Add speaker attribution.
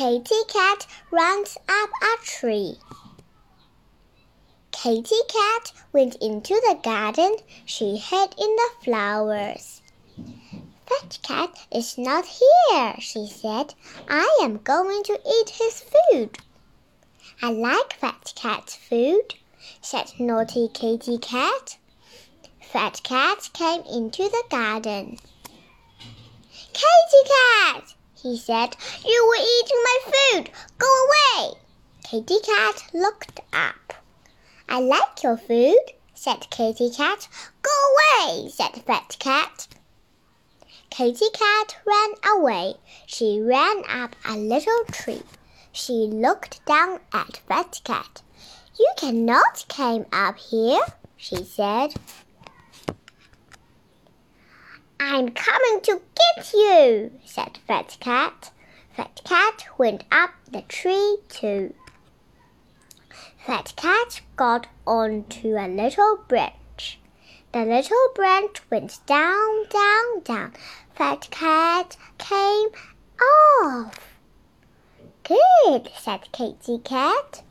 Speaker 1: Kitty Cat runs up a tree. Kitty Cat went into the garden. She hid in the flowers. Fat Cat is not here, she said. I am going to eat his food. I like Fat Cat's food, said naughty Kitty Cat. Fat Cat came into the garden. Kitty Cat, he said, you were eating my food. Go away. Kitty Cat looked up. I like your food, said Kitty Cat. Go away, said Fat Cat. Kitty Cat ran away. She ran up a little tree. She looked down at Fat Cat. You cannot climb up here, she said. I'm coming to get you, said Fat Cat. Fat Cat went up the tree too. Fat Cat got onto a little branch. The little branch went down, down, down. Fat Cat came off. Good, said Kitty Cat.